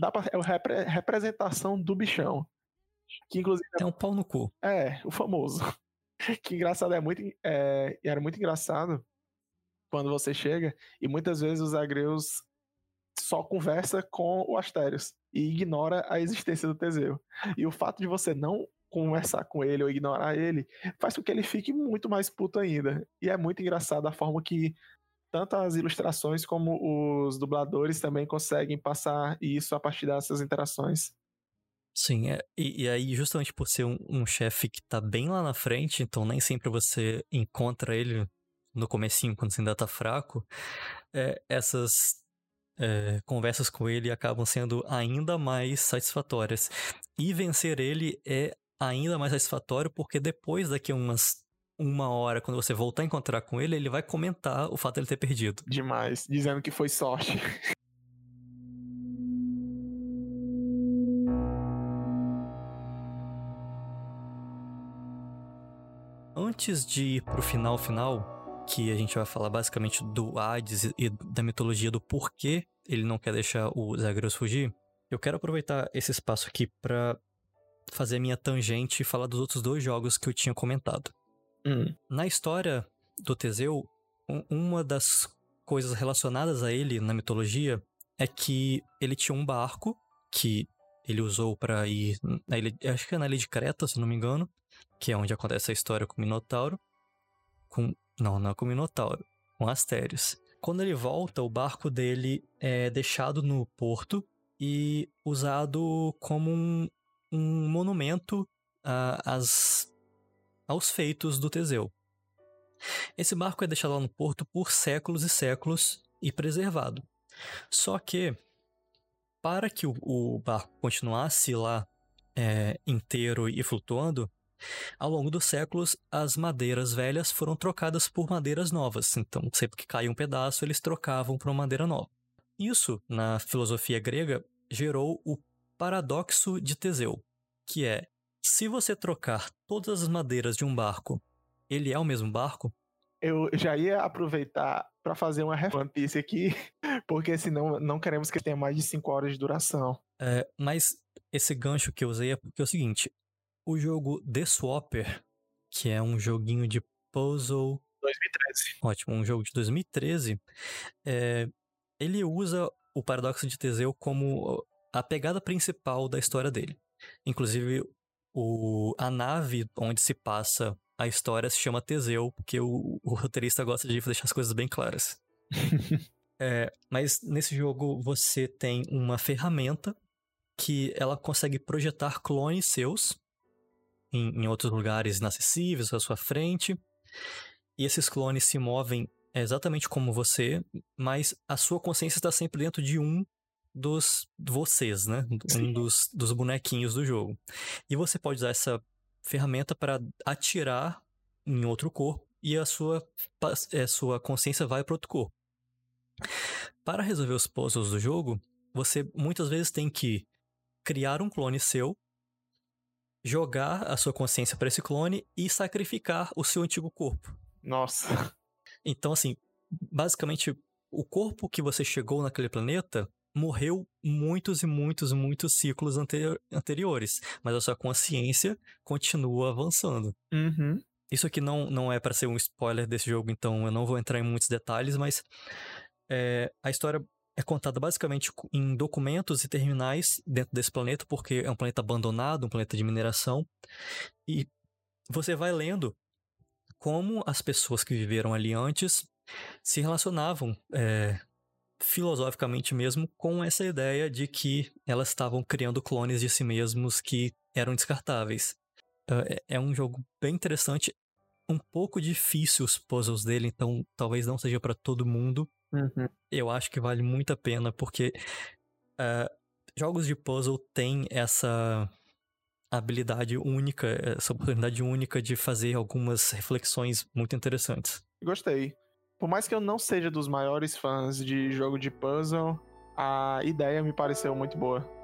dá pra, é a repre- representação do bichão. Que inclusive É um pau no cu. é, o famoso. Que engraçado, é muito. É, era muito engraçado quando você chega e muitas vezes os agreus só conversa com o Astérios e ignora a existência do Teseu. E o fato de você não conversar com ele ou ignorar ele faz com que ele fique muito mais puto ainda. E é muito engraçado a forma que tanto as ilustrações como os dubladores também conseguem passar isso a partir dessas interações. Sim, é, e, e aí justamente por ser um, um chefe que tá bem lá na frente, então nem sempre você encontra ele no comecinho, quando você ainda tá fraco, é, essas é, conversas com ele acabam sendo ainda mais satisfatórias. E vencer ele é ainda mais satisfatório porque depois daqui umas uma hora, quando você voltar a encontrar com ele, ele vai comentar o fato de ele ter perdido. Demais, dizendo que foi sorte. Antes de ir pro final final, que a gente vai falar basicamente do Hades e da mitologia do porquê ele não quer deixar o Zagreus fugir, eu quero aproveitar esse espaço aqui pra fazer a minha tangente e falar dos outros dois jogos que eu tinha comentado. Hum, Na história do Teseu, um- uma das coisas relacionadas a ele na mitologia é que ele tinha um barco que ele usou pra ir na ilha, acho que é na ilha de Creta, se não me engano, que é onde acontece a história com o Minotauro. Com, não, não é com o Minotauro, com Astérios. Quando ele volta, o barco dele é deixado no porto e usado como um, um monumento a- às aos feitos do Teseu. Esse barco é deixado lá no porto por séculos e séculos e preservado. Só que, para que o, o barco continuasse lá é, inteiro e flutuando, ao longo dos séculos as madeiras velhas foram trocadas por madeiras novas. Então, sempre que caía um pedaço, eles trocavam por uma madeira nova. Isso, na filosofia grega, gerou o paradoxo de Teseu, que é se você trocar todas as madeiras de um barco, ele é o mesmo barco? eu já ia aproveitar para fazer uma One Piece aqui, porque senão não queremos que tenha mais de 5 horas de duração. É, mas esse gancho que eu usei é porque é o seguinte: o jogo The Swapper, que é um joguinho de puzzle 2013. Ótimo, um jogo de 2013. é, ele usa o paradoxo de Teseu como a pegada principal da história dele. Inclusive, o, a nave onde se passa a história se chama Teseu, porque o, o roteirista gosta de deixar as coisas bem claras. É, mas nesse jogo você tem uma ferramenta que ela consegue projetar clones seus em, em outros lugares inacessíveis à sua frente. E esses clones se movem exatamente como você, mas a sua consciência está sempre dentro de um dos vocês, né? Um dos, dos bonequinhos do jogo. E você pode usar essa ferramenta para atirar em outro corpo e a sua, pa- é, sua consciência vai para outro corpo. Para resolver os puzzles do jogo, você muitas vezes tem que criar um clone seu, jogar a sua consciência para esse clone e sacrificar o seu antigo corpo. Nossa. Então, assim, basicamente o corpo que você chegou naquele planeta morreu muitos e muitos e muitos ciclos anteri- anteriores, mas a sua consciência continua avançando. Uhum. Isso aqui não, não é para ser um spoiler desse jogo, então eu não vou entrar em muitos detalhes, mas é, a história é contada basicamente em documentos e terminais dentro desse planeta, porque é um planeta abandonado, um planeta de mineração. E você vai lendo como as pessoas que viveram ali antes se relacionavam é, filosoficamente mesmo com essa ideia de que elas estavam criando clones de si mesmos que eram descartáveis. Ah, é- é um jogo bem interessante, um pouco difícil os puzzles dele, então talvez não seja para todo mundo. Uhum. Eu acho que vale muito a pena, porque ah, jogos de puzzle têm essa habilidade única, essa oportunidade única de fazer algumas reflexões muito interessantes. Gostei. Por mais que eu não seja dos maiores fãs de jogo de puzzle, a ideia me pareceu muito boa.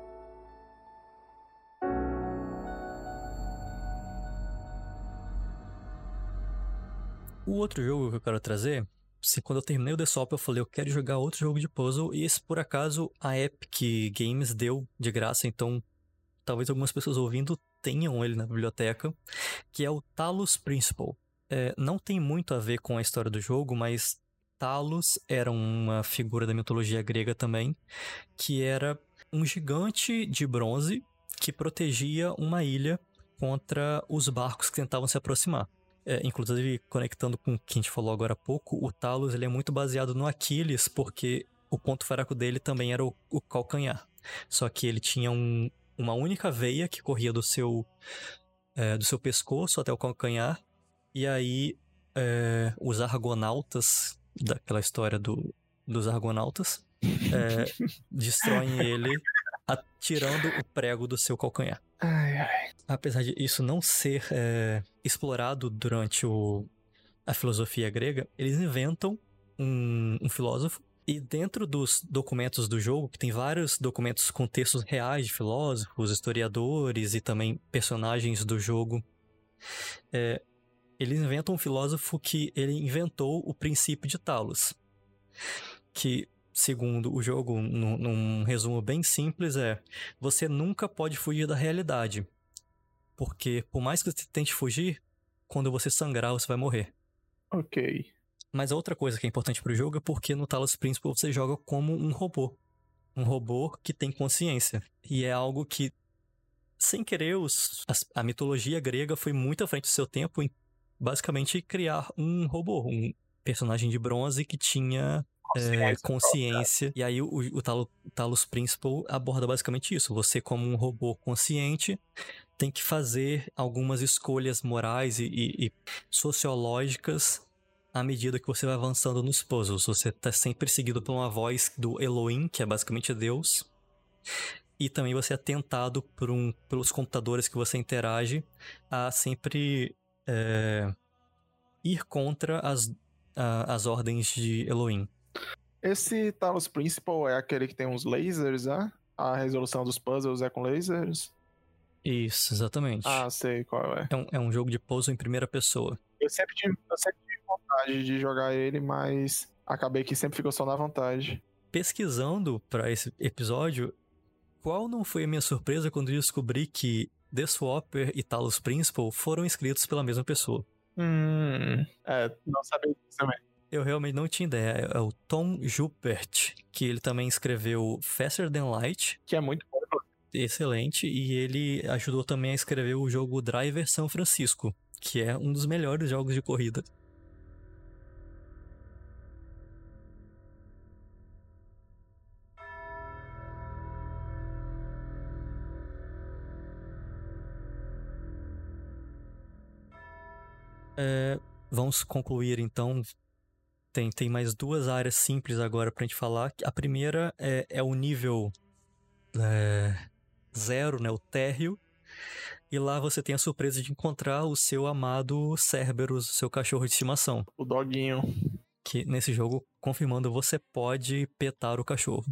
O outro jogo que eu quero trazer, se quando eu terminei o The Swap eu falei eu quero jogar outro jogo de puzzle e esse por acaso a Epic Games deu de graça, então talvez algumas pessoas ouvindo tenham ele na biblioteca, que é o Talos Principle. É, não tem muito a ver com a história do jogo, mas Talos era uma figura da mitologia grega também, que era um gigante de bronze que protegia uma ilha contra os barcos que tentavam se aproximar. É, inclusive, conectando com o que a gente falou agora há pouco, o Talos ele é muito baseado no Aquiles, porque o ponto fraco dele também era o, o calcanhar. Só que ele tinha um- uma única veia que corria do seu, é, do seu pescoço até o calcanhar, e aí é, os argonautas, daquela história do, dos argonautas, é, destroem ele atirando o prego do seu calcanhar Ai, ai. Apesar de isso não ser é, explorado durante o- a filosofia grega, eles inventam um, um filósofo e dentro dos documentos do jogo, que tem vários documentos com textos reais de filósofos, historiadores e também personagens do jogo, é, eles inventam um filósofo que ele inventou o princípio de Talos, que segundo o jogo, num, num resumo bem simples, é você nunca pode fugir da realidade. Porque por mais que você tente fugir, quando você sangrar, você vai morrer. Ok. Mas a outra coisa que é importante pro jogo é porque no Talos Principle você joga como um robô. Um robô que tem consciência. E é algo que, sem querer, os- as- a mitologia grega foi muito à frente do seu tempo em basicamente criar um robô, um personagem de bronze que tinha é, consciência. E aí o, o Talo- Talos Principle aborda basicamente isso. Você, como um robô consciente, tem que fazer algumas escolhas morais e, e- e sociológicas à medida que você vai avançando nos puzzles. Você tá sempre seguido por uma voz do Elohim, que é basicamente Deus. E também você é tentado por um, pelos computadores que você interage a sempre é, ir contra as, a- as ordens de Elohim. Esse Talos Principal é aquele que tem uns lasers, né? A resolução dos puzzles é com lasers? Isso, exatamente. Ah, sei qual é. É, um, é um jogo de puzzle em primeira pessoa. Eu sempre tive, eu sempre tive vontade de jogar ele, mas acabei que sempre ficou só na vontade. Pesquisando para esse episódio, qual não foi a minha surpresa quando descobri que The Swapper e Talos Principle foram escritos pela mesma pessoa? Hum. É, não sabia disso também. Eu realmente não tinha ideia. É o Tom Jupert, que ele também escreveu Faster Than Light, Que é muito bom. Excelente, e ele ajudou também a escrever o jogo Driver São Francisco, que é um dos melhores jogos de corrida. É, vamos concluir então. Tem, tem mais duas áreas simples agora pra gente falar. A primeira é, é o nível é, zero, né? O térreo. E lá você tem a surpresa de encontrar o seu amado Cerberus, seu cachorro de estimação. O doguinho. Que nesse jogo, confirmando, você pode petar o cachorro.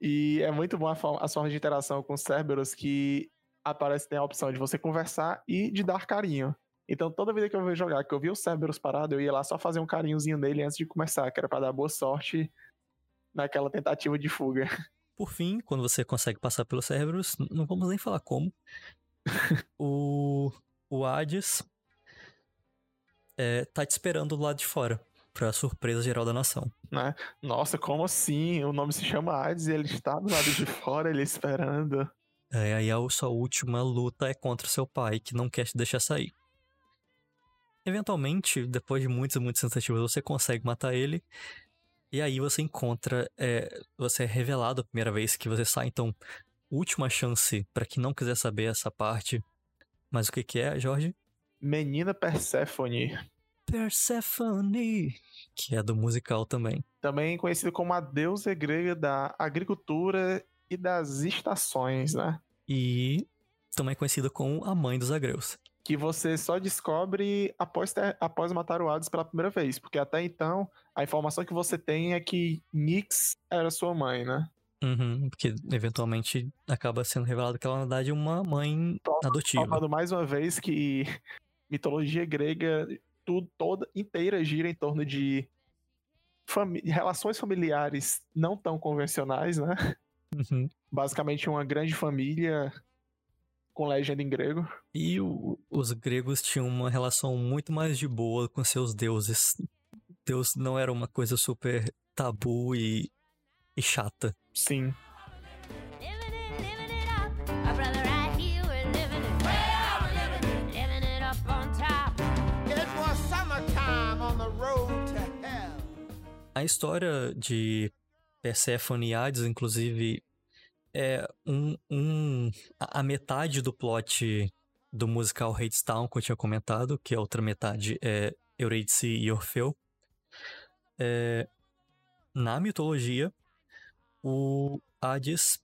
E é muito bom a forma- as formas de interação com os Cerberus que aparece tem a opção de você conversar e de dar carinho. Então toda vida que eu veio jogar, que eu vi o Cerberus parado, eu ia lá só fazer um carinhozinho nele antes de começar, que era pra dar boa sorte naquela tentativa de fuga. Por fim, quando você consegue passar pelo Cerberus, não vamos nem falar como, o, o Hades é, tá te esperando do lado de fora, pra surpresa geral da nação. né? Nossa, como assim? O nome se chama Hades e ele está do lado de fora, ele esperando. É, aí a sua última luta é contra seu pai, que não quer te deixar sair. Eventualmente, depois de muitas e muitas tentativas, você consegue matar ele. E aí você encontra. é, você é revelado a primeira vez que você sai, então. Última chance pra quem não quiser saber essa parte. Mas o que, que é, Jorge? Menina Perséfone, Persephone, que é do musical também. também conhecida como a deusa grega da agricultura e das estações, né? E também conhecida como a mãe dos agreus. Que você só descobre após, ter- após matar o Hades pela primeira vez, porque até então a informação que você tem é que Nyx era sua mãe, né? Uhum, porque eventualmente acaba sendo revelado que ela, na verdade, é uma mãe adotiva. Falando mais uma vez que mitologia grega tudo, toda inteira gira em torno de fami- relações familiares não tão convencionais, né? Uhum. Basicamente uma grande família com legenda em grego. E o- os gregos tinham uma relação muito mais de boa com seus deuses. Deus não era uma coisa super tabu e, e chata. Sim. A história de Persephone e Hades, inclusive, é um, um a metade do plot do musical Hadestown que eu tinha comentado, que a outra metade é Eurídice e Orfeu. É, na mitologia, o Hades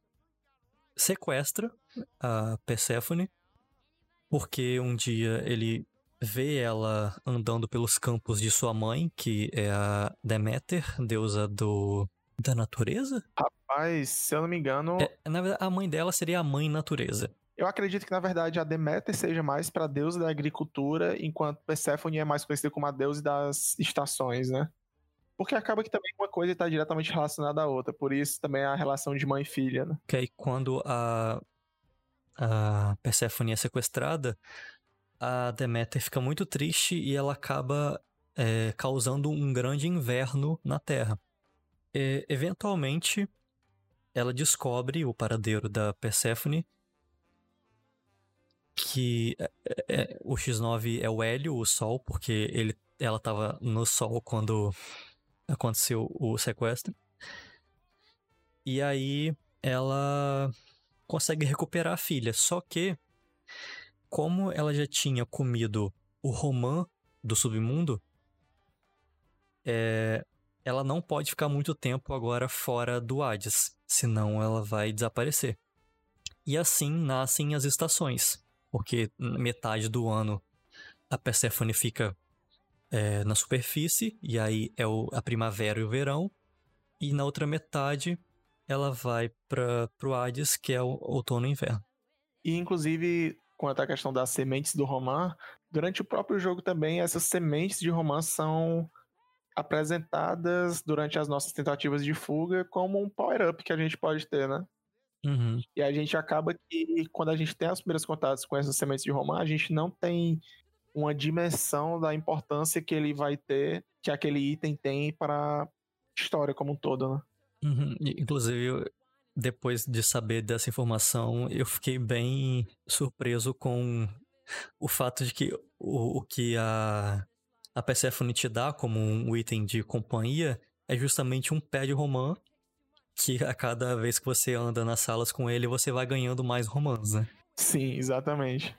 sequestra a Perséfone porque um dia ele vê ela andando pelos campos de sua mãe, que é a Deméter, deusa do da natureza? Mas, se eu não me engano, É, na verdade, a mãe dela seria a mãe natureza. eu acredito que na verdade a Deméter seja mais para deusa da agricultura, enquanto Perséfone é mais conhecida como a deusa das estações, né? Porque acaba que também uma coisa está diretamente relacionada à outra, por isso também a relação de mãe e filha, né? Que aí quando a a Perséfone é sequestrada, a Deméter fica muito triste e ela acaba é, causando um grande inverno na Terra. E, eventualmente, ela descobre o paradeiro da Perséfone, que é, é, o X9 é o Hélio, o Sol, porque ele, ela estava no Sol quando aconteceu o sequestro. E aí ela consegue recuperar a filha. Só que, como ela já tinha comido o romã do submundo, é, ela não pode ficar muito tempo agora fora do Hades, senão ela vai desaparecer. E assim nascem as estações, porque metade do ano a Perséfone fica é, na superfície, e aí é o- a primavera e o verão, e na outra metade ela vai para pro Hades, que é o outono e inverno. E inclusive, quanto à questão das sementes do romã, durante o próprio jogo também essas sementes de romã são apresentadas durante as nossas tentativas de fuga como um power-up que a gente pode ter, né? Uhum. E a gente acaba que, quando a gente tem os primeiros contatos com essas sementes de romã, a gente não tem uma dimensão da importância que ele vai ter, que aquele item tem para a história como um todo, né? Uhum. Inclusive, depois de saber dessa informação, eu fiquei bem surpreso com o fato de que o, o que a, a Persephone te dá como um item de companhia é justamente um pé de romã que a cada vez que você anda nas salas com ele, você vai ganhando mais romãs, né? Sim, exatamente.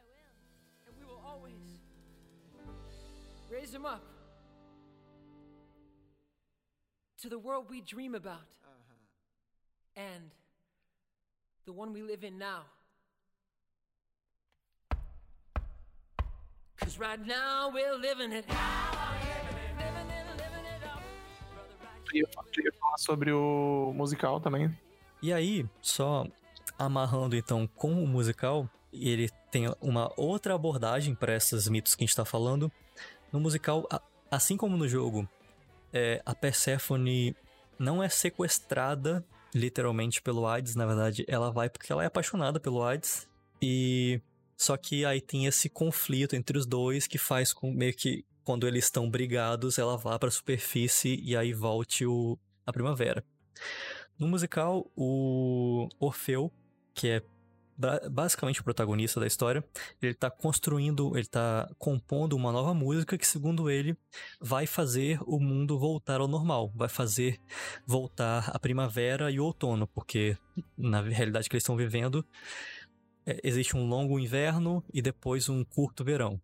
raise him up to the world we dream about and the one we live in now. Cause right now we're living it. E eu queria falar sobre o musical também. E aí, só amarrando então com o musical, ele tem uma outra abordagem para esses mitos que a gente tá falando. No musical, assim como no jogo, é, a Persephone não é sequestrada literalmente pelo Hades, na verdade, ela vai porque ela é apaixonada pelo Hades e só que aí tem esse conflito entre os dois que faz com meio que quando eles estão brigados, ela vá para a superfície e aí volte o, a primavera. No musical, o Orfeu, que é ba- basicamente o protagonista da história, ele tá construindo, ele tá compondo uma nova música que, segundo ele, vai fazer o mundo voltar ao normal, vai fazer voltar a primavera e o outono, porque na realidade que eles estão vivendo, existe um longo inverno e depois um curto verão.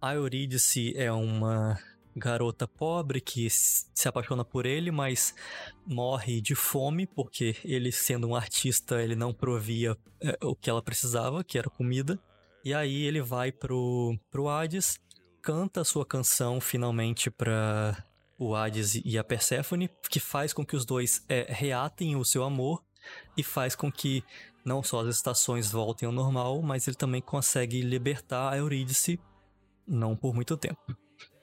A Eurídice é uma garota pobre que se apaixona por ele, mas morre de fome porque ele, sendo um artista, ele não provia é, o que ela precisava, que era comida. E aí ele vai pro, pro Hades, canta a sua canção finalmente pra o Hades e a Perséfone, que faz com que os dois é, reatem o seu amor e faz com que não só as estações voltem ao normal, mas ele também consegue libertar a Eurídice, não por muito tempo.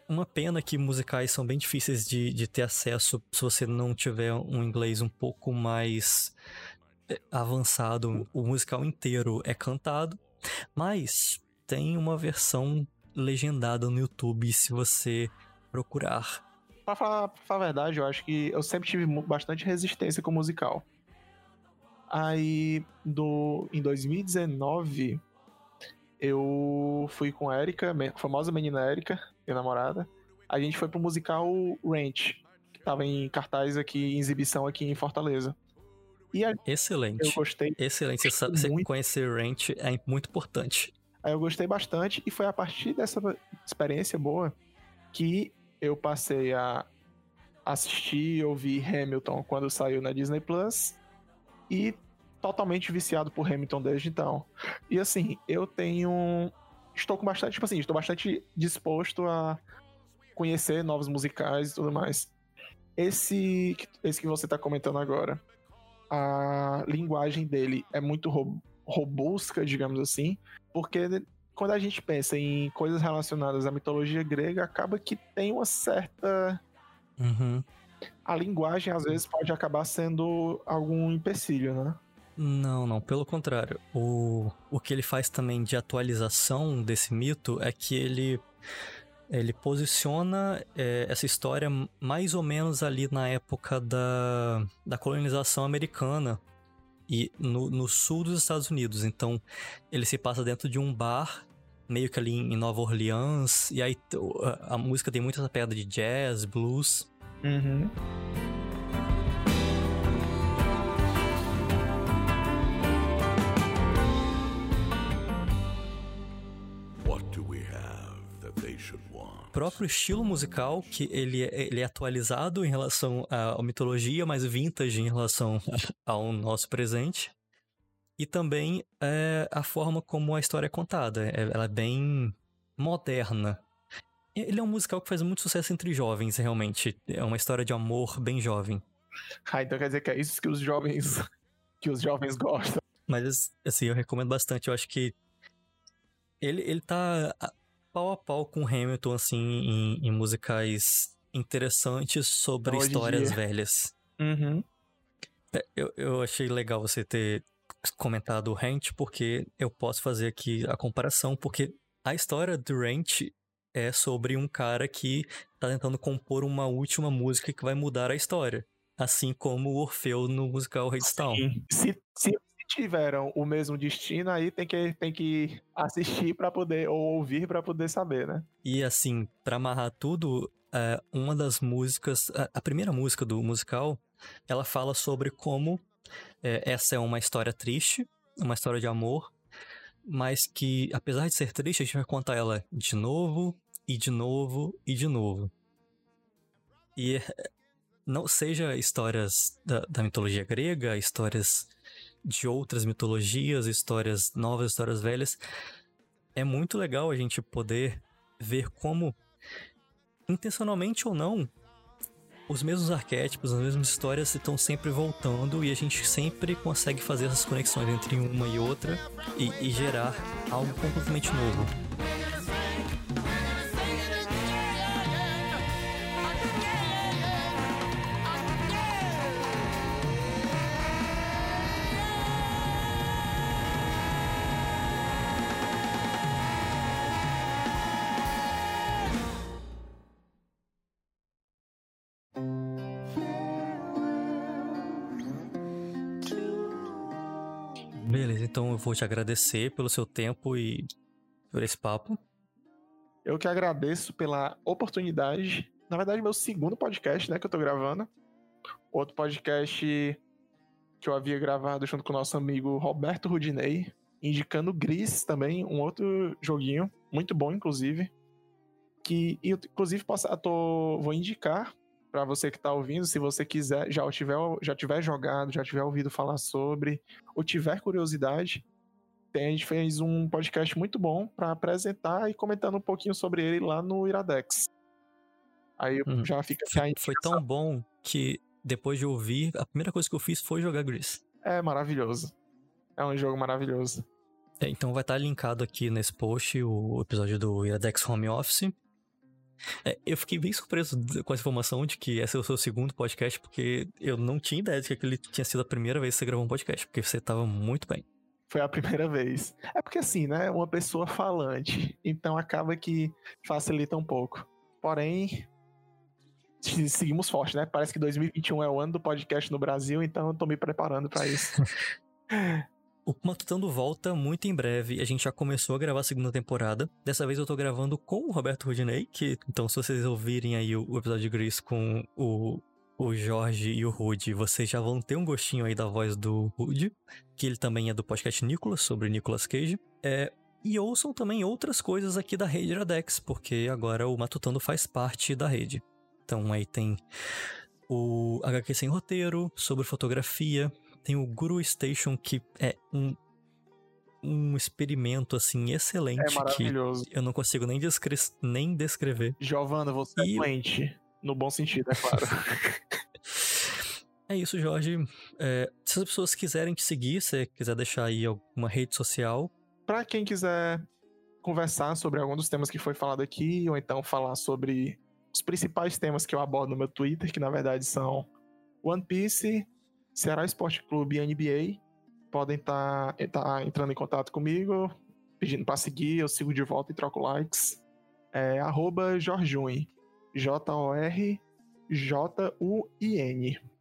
Uma pena que musicais são bem difíceis de, de ter acesso se você não tiver um inglês um pouco mais é, avançado. O musical inteiro é cantado, mas tem uma versão legendada no YouTube se você procurar. Pra falar, pra falar a verdade, eu acho que eu sempre tive bastante resistência com o musical. Aí, do, em 2019, eu fui com a Erika, a famosa menina Erika, minha namorada. A gente foi pro musical Ranch, que tava em cartaz aqui, em exibição aqui em Fortaleza. E a- eu Excelente. gostei, Excelente. Você Muito. conhecer Ranch é muito importante. aí eu gostei bastante, e foi a partir dessa experiência boa que eu passei a assistir e ouvir Hamilton quando saiu na Disney Plus e totalmente viciado por Hamilton desde então. E assim, eu tenho estou com bastante, tipo assim, estou bastante disposto a conhecer novos musicais e tudo mais. Esse esse que você tá comentando agora, a linguagem dele é muito ro- robusca, digamos assim, porque quando a gente pensa em coisas relacionadas à mitologia grega, acaba que tem uma certa Uhum. A linguagem às vezes pode acabar sendo algum empecilho, né? Não, não, pelo contrário. O, o que ele faz também de atualização desse mito é que ele, ele posiciona é, essa história mais ou menos ali na época da, da colonização americana e no, no sul dos Estados Unidos. Então, ele se passa dentro de um bar, meio que ali em Nova Orleans, e aí a, música tem muita essa de jazz, blues. Uhum. Want? próprio estilo musical, que ele, é- ele é atualizado em relação à à mitologia, mas vintage em relação ao nosso presente. E também é, a forma como a história é contada. É- Ela é bem moderna. Ele é um musical que faz muito sucesso entre jovens, realmente. É uma história de amor bem jovem. Ah, então quer dizer que é isso que os jovens que os jovens gostam. Mas, assim, eu recomendo bastante. Eu acho que ele, ele tá pau a pau com Hamilton, assim, em, em musicais interessantes sobre Hoje histórias dia. velhas. Uhum. É, Eu, eu achei legal você ter comentado o Rent, porque eu posso fazer aqui a comparação, porque a história do Rent é sobre um cara que tá tentando compor uma última música que vai mudar a história. Assim como o Orfeu no musical Redstone. Se, se tiveram o mesmo destino, aí tem que, tem que assistir pra poder, ou ouvir pra poder saber, né? E assim, pra amarrar tudo, é, uma das músicas, a, a primeira música do musical, ela fala sobre como é, essa é uma história triste, uma história de amor, mas que, apesar de ser triste, a gente vai contar ela de novo, e de novo, e de novo. E não seja histórias da, da mitologia grega, histórias de outras mitologias, histórias novas, histórias velhas, é muito legal a gente poder ver como, intencionalmente ou não, os mesmos arquétipos, as mesmas histórias estão sempre voltando e a gente sempre consegue fazer essas conexões entre uma e outra e, e gerar algo completamente novo. Te agradecer pelo seu tempo e por esse papo. Eu que agradeço pela oportunidade. Na verdade, meu segundo podcast, né, que eu tô gravando. Outro podcast que eu havia gravado junto com o nosso amigo Roberto Rudinei, indicando Gris também, um outro joguinho, muito bom, inclusive. Que, inclusive, posso, tô, vou indicar para você que tá ouvindo, se você quiser, já tiver, já tiver jogado, já tiver ouvido falar sobre, ou tiver curiosidade, tem, a gente fez um podcast muito bom para apresentar e comentando um pouquinho sobre ele lá no Iradex. Aí Uhum. já fica Foi, foi tão bom que depois de ouvir, a primeira coisa que eu fiz foi jogar Gris. É maravilhoso. É um jogo maravilhoso. É, então vai estar linkado aqui nesse post o episódio do Iradex Home Office. É, eu fiquei bem surpreso com essa informação de que esse é o seu segundo podcast, porque eu não tinha ideia de que aquele tinha sido a primeira vez que você gravou um podcast, porque você tava muito bem. Foi a primeira vez. É porque assim, né? Uma pessoa falante. Então acaba que facilita um pouco. Porém, se- seguimos forte, né? Parece que 2021 é o ano do podcast no Brasil, então eu tô me preparando pra isso. O Matutando volta muito em breve. A gente já começou a gravar a segunda temporada. Dessa vez eu tô gravando com o Roberto Rudinei, que então se vocês ouvirem aí o, o episódio de Gris com o, o Jorge e o Rude, vocês já vão ter um gostinho aí da voz do Rude, que ele também é do podcast Nicolas, sobre Nicolas Cage. É, e ouçam também outras coisas aqui da rede Iradex, porque agora o Matutando faz parte da rede. Então aí tem o HQ Sem Roteiro, sobre fotografia, tem o Guru Station, que é um, um experimento, assim, excelente, É que maravilhoso. eu não consigo nem, descre nem descrever. Giovana, você é E- doente. No bom sentido, é claro. É isso, Jorge. É, se as pessoas quiserem te seguir, se você quiser deixar aí alguma rede social, Pra quem quiser conversar sobre algum dos temas que foi falado aqui, ou então falar sobre os principais temas que eu abordo no meu Twitter, que na verdade são One Piece, Ceará Esporte Clube e NBA, podem estar entrando em contato comigo, pedindo pra seguir, eu sigo de volta e troco likes. É arroba Jorjun, J-O-R-J-U-I-N.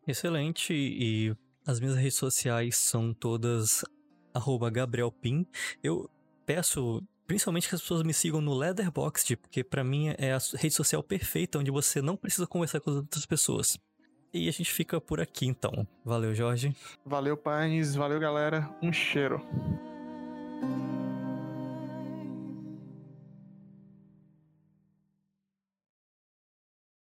excelente. E as minhas redes sociais são todas arroba Gabriel Pim. Eu peço principalmente que as pessoas me sigam no Letterboxd, porque pra mim é a rede social perfeita onde você não precisa conversar com as outras pessoas. E a gente fica por aqui então. Valeu, Jorge. Valeu, Pines, valeu, galera, um cheiro.